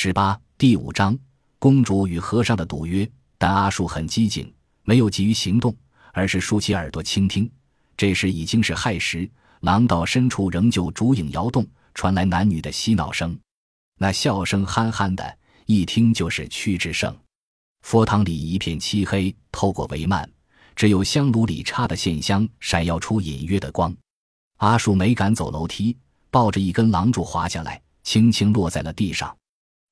十八第五章，公主与和尚的赌约。但阿树很机警，没有急于行动，而是竖起耳朵倾听。这时已经是亥时，廊道深处仍旧烛影摇动，传来男女的嬉闹声，那笑声憨憨的，一听就是屈之胜。佛堂里一片漆黑，透过帷幔，只有香炉里插的线香闪耀出隐约的光。阿树没敢走楼梯，抱着一根廊柱滑下来，轻轻落在了地上。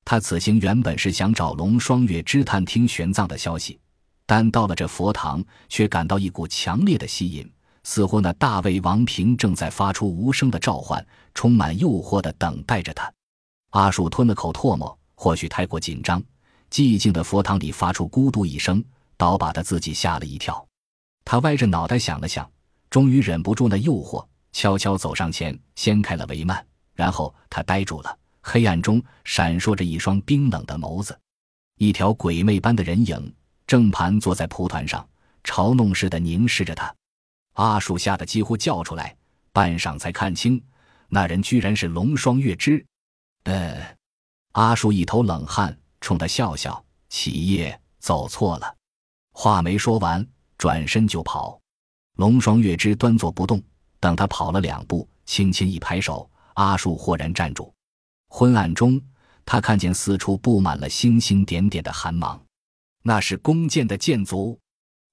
他此行原本是想找龙双月之探听玄奘的消息，但到了这佛堂，却感到一股强烈的吸引，似乎那大魏王平正在发出无声的召唤，充满诱惑的等待着他。阿树吞了口唾沫，或许太过紧张，寂静的佛堂里发出咕嘟一声，倒把他自己吓了一跳。他歪着脑袋想了想，终于忍不住那诱惑，悄悄走上前，掀开了帷幔，然后他呆住了。黑暗中闪烁着一双冰冷的眸子，一条鬼魅般的人影正盘坐在蒲团上，嘲弄似的凝视着他。阿树吓得几乎叫出来，半晌才看清，那人居然是龙双月之。呃，阿树一头冷汗，冲他笑笑：“起夜走错了。”话没说完，转身就跑。龙双月之端坐不动，等他跑了两步，轻轻一拍手，阿树豁然站住。昏暗中，他看见四处布满了星星点点的寒芒，那是弓箭的箭足。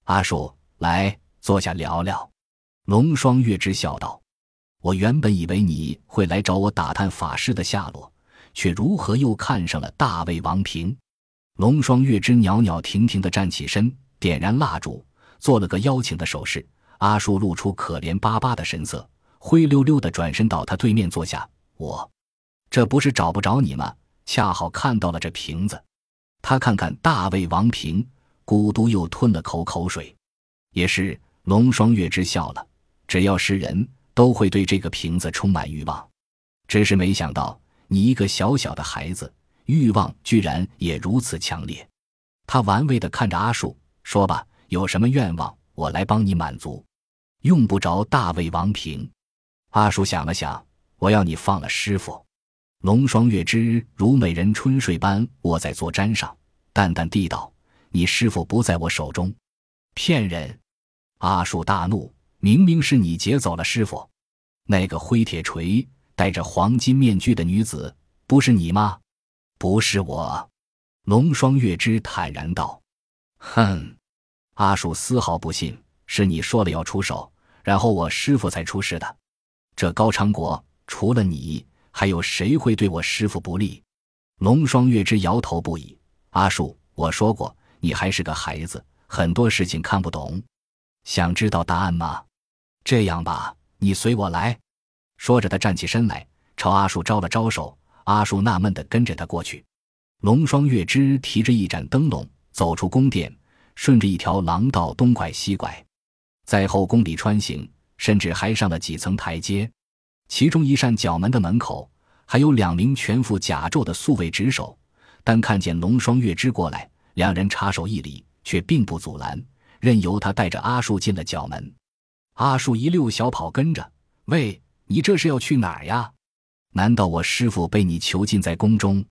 阿树，来坐下聊聊。龙双月之笑道：“我原本以为你会来找我打探法师的下落，却如何又看上了大魏王平？”龙双月之袅袅婷婷的站起身，点燃蜡烛，做了个邀请的手势。阿树露出可怜巴巴的神色，灰溜溜的转身到他对面坐下。我。这不是找不着你吗？恰好看到了这瓶子。他看看大魏王平，咕嘟又吞了口口水。也是龙双月之笑了。只要是人都会对这个瓶子充满欲望，只是没想到你一个小小的孩子，欲望居然也如此强烈。他玩味的看着阿树，说吧，有什么愿望，我来帮你满足。用不着大魏王平。阿树想了想，我要你放了师傅。龙双月之如美人春睡般卧在坐毡上，淡淡地道：“你师傅不在我手中，骗人！”阿树大怒：“明明是你劫走了师傅，那个挥铁锤、戴着黄金面具的女子，不是你吗？”“不是我。”龙双月之坦然道。“哼！”阿树丝毫不信，“是你说了要出手，然后我师傅才出事的。这高昌国除了你。”还有谁会对我师傅不利？龙双月之摇头不已。阿树，我说过，你还是个孩子，很多事情看不懂。想知道答案吗？这样吧，你随我来。说着，他站起身来，朝阿树招了招手。阿树纳闷地跟着他过去。龙双月之提着一盏灯笼，走出宫殿，顺着一条廊道东拐西拐，在后宫里穿行，甚至还上了几层台阶。其中一扇角门的门口，还有两名全副甲胄的宿卫值守。但看见龙双月之过来，两人插手一礼，却并不阻拦，任由他带着阿树进了角门。阿树一溜小跑跟着：“喂，你这是要去哪儿呀？难道我师傅被你囚禁在宫中？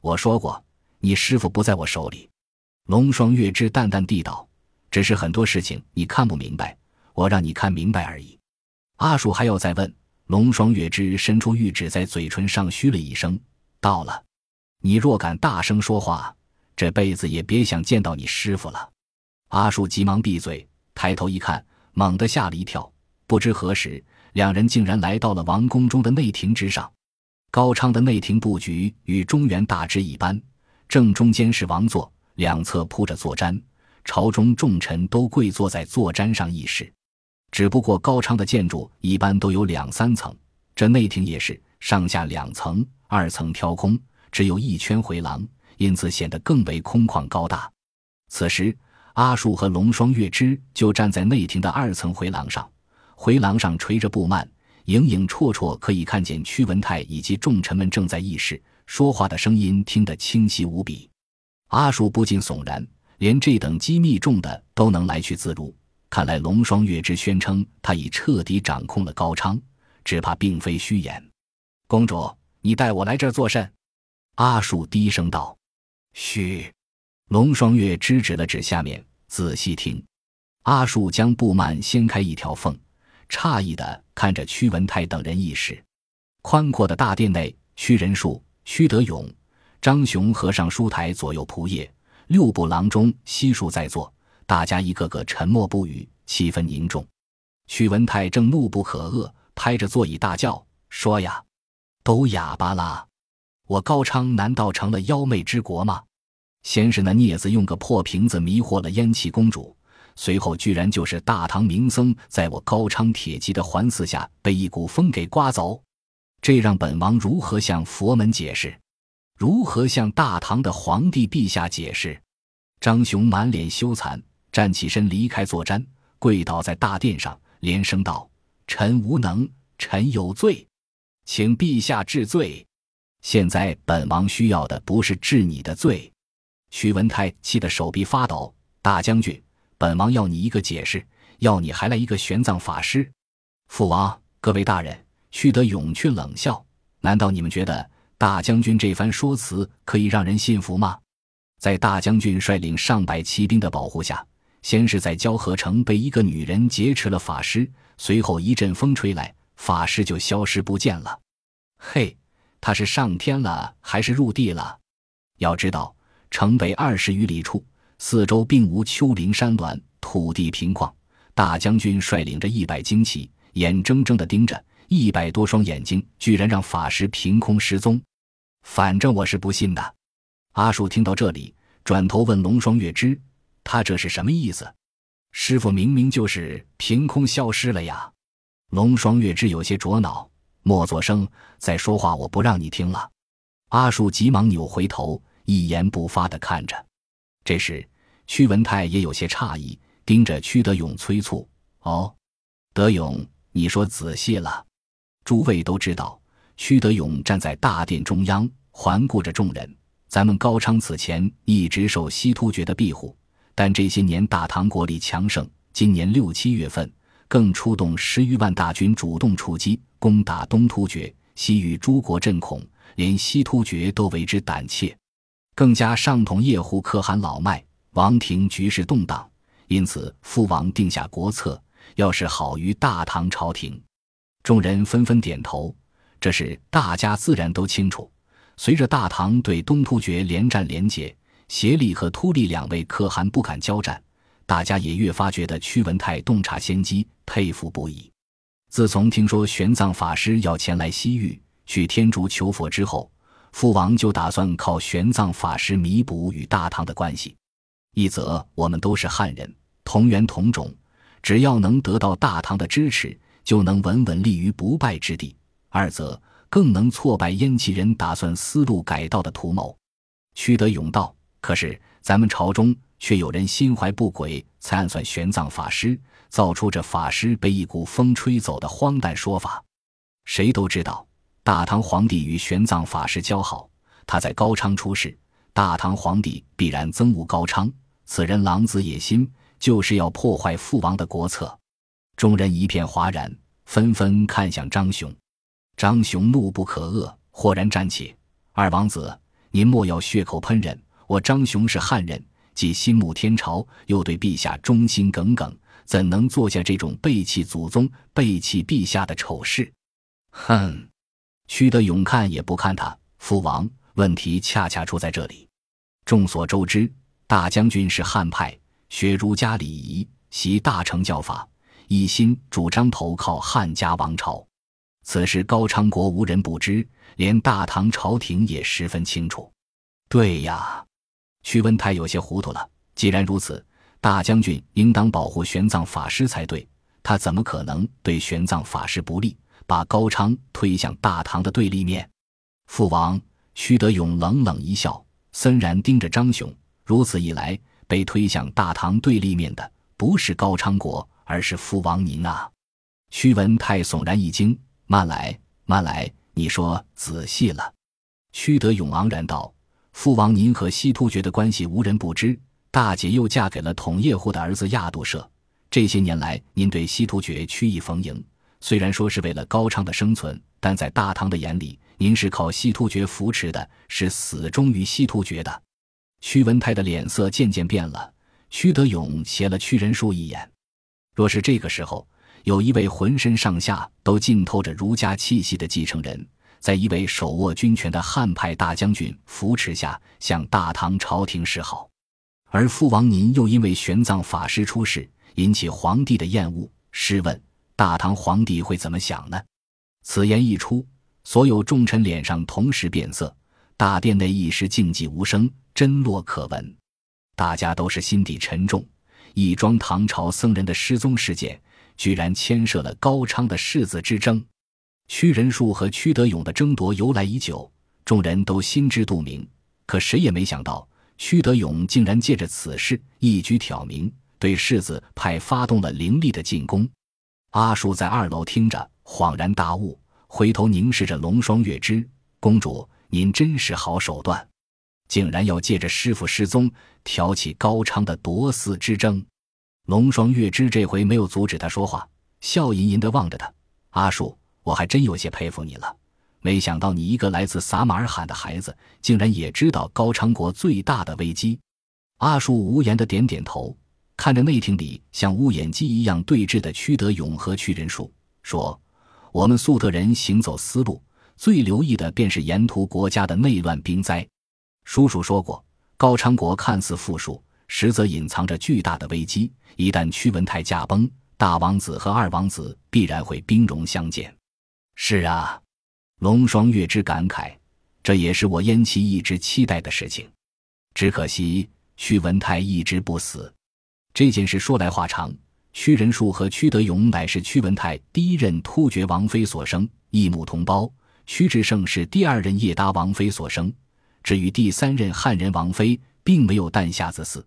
我说过，你师傅不在我手里。”龙双月之淡淡地道：“只是很多事情你看不明白，我让你看明白而已。”阿树还要再问。龙双月之伸出玉指，在嘴唇上嘘了一声：“到了。你若敢大声说话，这辈子也别想见到你师傅了。”阿树急忙闭嘴，抬头一看，猛地吓了一跳。不知何时，两人竟然来到了王宫中的内廷之上。高昌的内廷布局与中原大致一般，正中间是王座，两侧铺着坐毡，朝中重臣都跪坐在坐毡上议事。只不过高昌的建筑一般都有两三层，这内廷也是上下两层，二层挑空，只有一圈回廊，因此显得更为空旷高大。此时，阿树和龙双月之就站在内廷的二层回廊上，回廊上垂着布幔，影影绰绰可以看见屈文泰以及众臣们正在议事，说话的声音听得清晰无比。阿树不禁悚然，连这等机密重的都能来去自如。看来龙双月之宣称他已彻底掌控了高昌，只怕并非虚言。公主，你带我来这儿作甚？阿树低声道：“嘘。”龙双月指指了指下面，仔细听。阿树将布幔掀开一条缝，诧异的看着屈文泰等人议事。宽阔的大殿内，屈仁术、屈德勇、张雄和尚书台左右仆射，六部郎中悉数在座，大家一个个沉默不语，气氛凝重。屈文泰正怒不可遏，拍着座椅大叫：“说呀，都哑巴啦！我高昌难道成了妖媚之国吗？先是那镊子用个破瓶子迷惑了燕齐公主。”随后，居然就是大唐名僧，在我高昌铁骑的环伺下，被一股风给刮走。这让本王如何向佛门解释？如何向大唐的皇帝陛下解释？张雄满脸羞惭，站起身离开坐毡，跪倒在大殿上，连声道：“臣无能，臣有罪，请陛下治罪。现在本王需要的不是治你的罪。”徐文泰气得手臂发抖，大将军。本王要你一个解释，要你还来一个玄奘法师。父王，各位大人，屈德勇却冷笑：难道你们觉得大将军这番说辞可以让人信服吗？在大将军率领上百骑兵的保护下，先是在交河城被一个女人劫持了法师，随后一阵风吹来，法师就消失不见了。嘿，他是上天了还是入地了？要知道，城北二十余里处。四周并无丘陵山峦，土地平旷。大将军率领着一百精骑，眼睁睁地盯着一百多双眼睛，居然让法师凭空失踪。反正我是不信的。阿树听到这里，转头问龙双月之：“他这是什么意思？师傅明明就是凭空消失了呀！”龙双月之有些着恼，莫作声，再说话我不让你听了。阿树急忙扭回头，一言不发地看着。这时。屈文泰也有些诧异，盯着屈德勇催促：“哦，德勇，你说仔细了。”诸位都知道，屈德勇站在大殿中央，环顾着众人。咱们高昌此前一直受西突厥的庇护，但这些年大唐国力强盛，今年六七月份更出动十余万大军主动出击，攻打东突厥，西域诸国震恐，连西突厥都为之胆怯，更加上统叶护可汗老迈。王庭局势动荡，因此父王定下国策，要是好于大唐朝廷。众人纷纷点头，这是大家自然都清楚。随着大唐对东突厥连战连捷，协力和突利两位可汗不敢交战，大家也越发觉得屈文泰洞察先机，佩服不已。自从听说玄奘法师要前来西域去天竺求佛之后，父王就打算靠玄奘法师弥补与大唐的关系。一则我们都是汉人，同源同种，只要能得到大唐的支持，就能稳稳立于不败之地；二则更能挫败燕齐人打算丝路改道的图谋。屈德勇道：“可是咱们朝中却有人心怀不轨，才暗算玄奘法师，造出这法师被一股风吹走的荒诞说法。谁都知道，大唐皇帝与玄奘法师交好，他在高昌出事。”大唐皇帝必然憎恶高昌，此人狼子野心，就是要破坏父王的国策。众人一片哗然，纷纷看向张雄。张雄怒不可遏，豁然站起：“二王子，您莫要血口喷人。我张雄是汉人，既心慕天朝，又对陛下忠心耿耿，怎能做下这种背弃祖宗、背弃陛下的丑事？”哼！屈德勇看也不看他，父王。问题恰恰出在这里。众所周知，大将军是汉派，学儒家礼仪，习大乘教法，一心主张投靠汉家王朝。此事高昌国无人不知，连大唐朝廷也十分清楚。对呀，屈文泰有些糊涂了。既然如此，大将军应当保护玄奘法师才对。他怎么可能对玄奘法师不利，把高昌推向大唐的对立面？父王。屈德勇冷冷一笑，森然盯着张雄。如此一来，被推向大唐对立面的不是高昌国，而是父王您啊！屈文泰悚然一惊：“慢来，慢来，你说仔细了。”屈德勇昂然道：“父王您和西突厥的关系无人不知，大姐又嫁给了统叶护的儿子亚度社。这些年来，您对西突厥曲意逢迎，虽然说是为了高昌的生存，但在大唐的眼里。”您是靠西突厥扶持的，是死忠于西突厥的。屈文泰的脸色渐渐变了。屈德勇斜了屈仁术一眼。若是这个时候有一位浑身上下都浸透着儒家气息的继承人，在一位手握军权的汉派大将军扶持下向大唐朝廷示好，而父王您又因为玄奘法师出事引起皇帝的厌恶，试问大唐皇帝会怎么想呢？此言一出。所有重臣脸上同时变色，大殿内一时静寂无声，真落可闻。大家都是心底沉重。一桩唐朝僧人的失踪事件，居然牵涉了高昌的世子之争。屈仁术和屈德勇的争夺由来已久，众人都心知肚明。可谁也没想到，屈德勇竟然借着此事一举挑明，对世子派发动了凌厉的进攻。阿术在二楼听着，恍然大悟。回头凝视着龙双月之公主，您真是好手段，竟然要借着师傅失踪挑起高昌的夺嗣之争。龙双月之这回没有阻止他说话，笑吟吟地望着他。阿树，我还真有些佩服你了，没想到你一个来自撒马尔罕的孩子，竟然也知道高昌国最大的危机。阿树无言的点点头，看着内廷里像乌眼鸡一样对峙的屈德勇和屈仁术，说。我们粟特人行走丝路，最留意的便是沿途国家的内乱兵灾。叔叔说过，高昌国看似富庶，实则隐藏着巨大的危机。一旦屈文泰驾崩，大王子和二王子必然会兵戎相见。是啊，龙双月之感慨，这也是我燕齐一直期待的事情。只可惜屈文泰一直不死。这件事说来话长。屈仁术和屈德勇乃是屈文泰第一任突厥王妃所生，异母同胞。屈志胜是第二任叶达王妃所生。至于第三任汉人王妃，并没有诞下子嗣。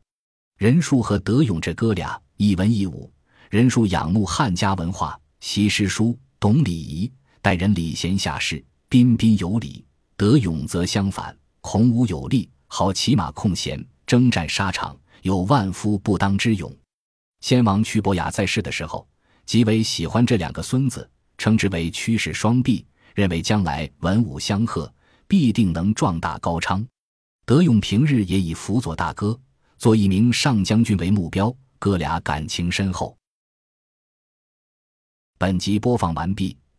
仁术和德勇这哥俩一文一武，仁术仰慕汉家文化，习诗书，懂礼仪，待人礼贤下士，彬彬有礼；德勇则相反，孔武有力，好骑马控弦，征战沙场，有万夫不当之勇。先王屈伯雅在世的时候，极为喜欢这两个孙子，称之为屈氏双璧，认为将来文武相和，必定能壮大高昌。德勇平日也以辅佐大哥，做一名上将军为目标，哥俩感情深厚。本集播放完毕，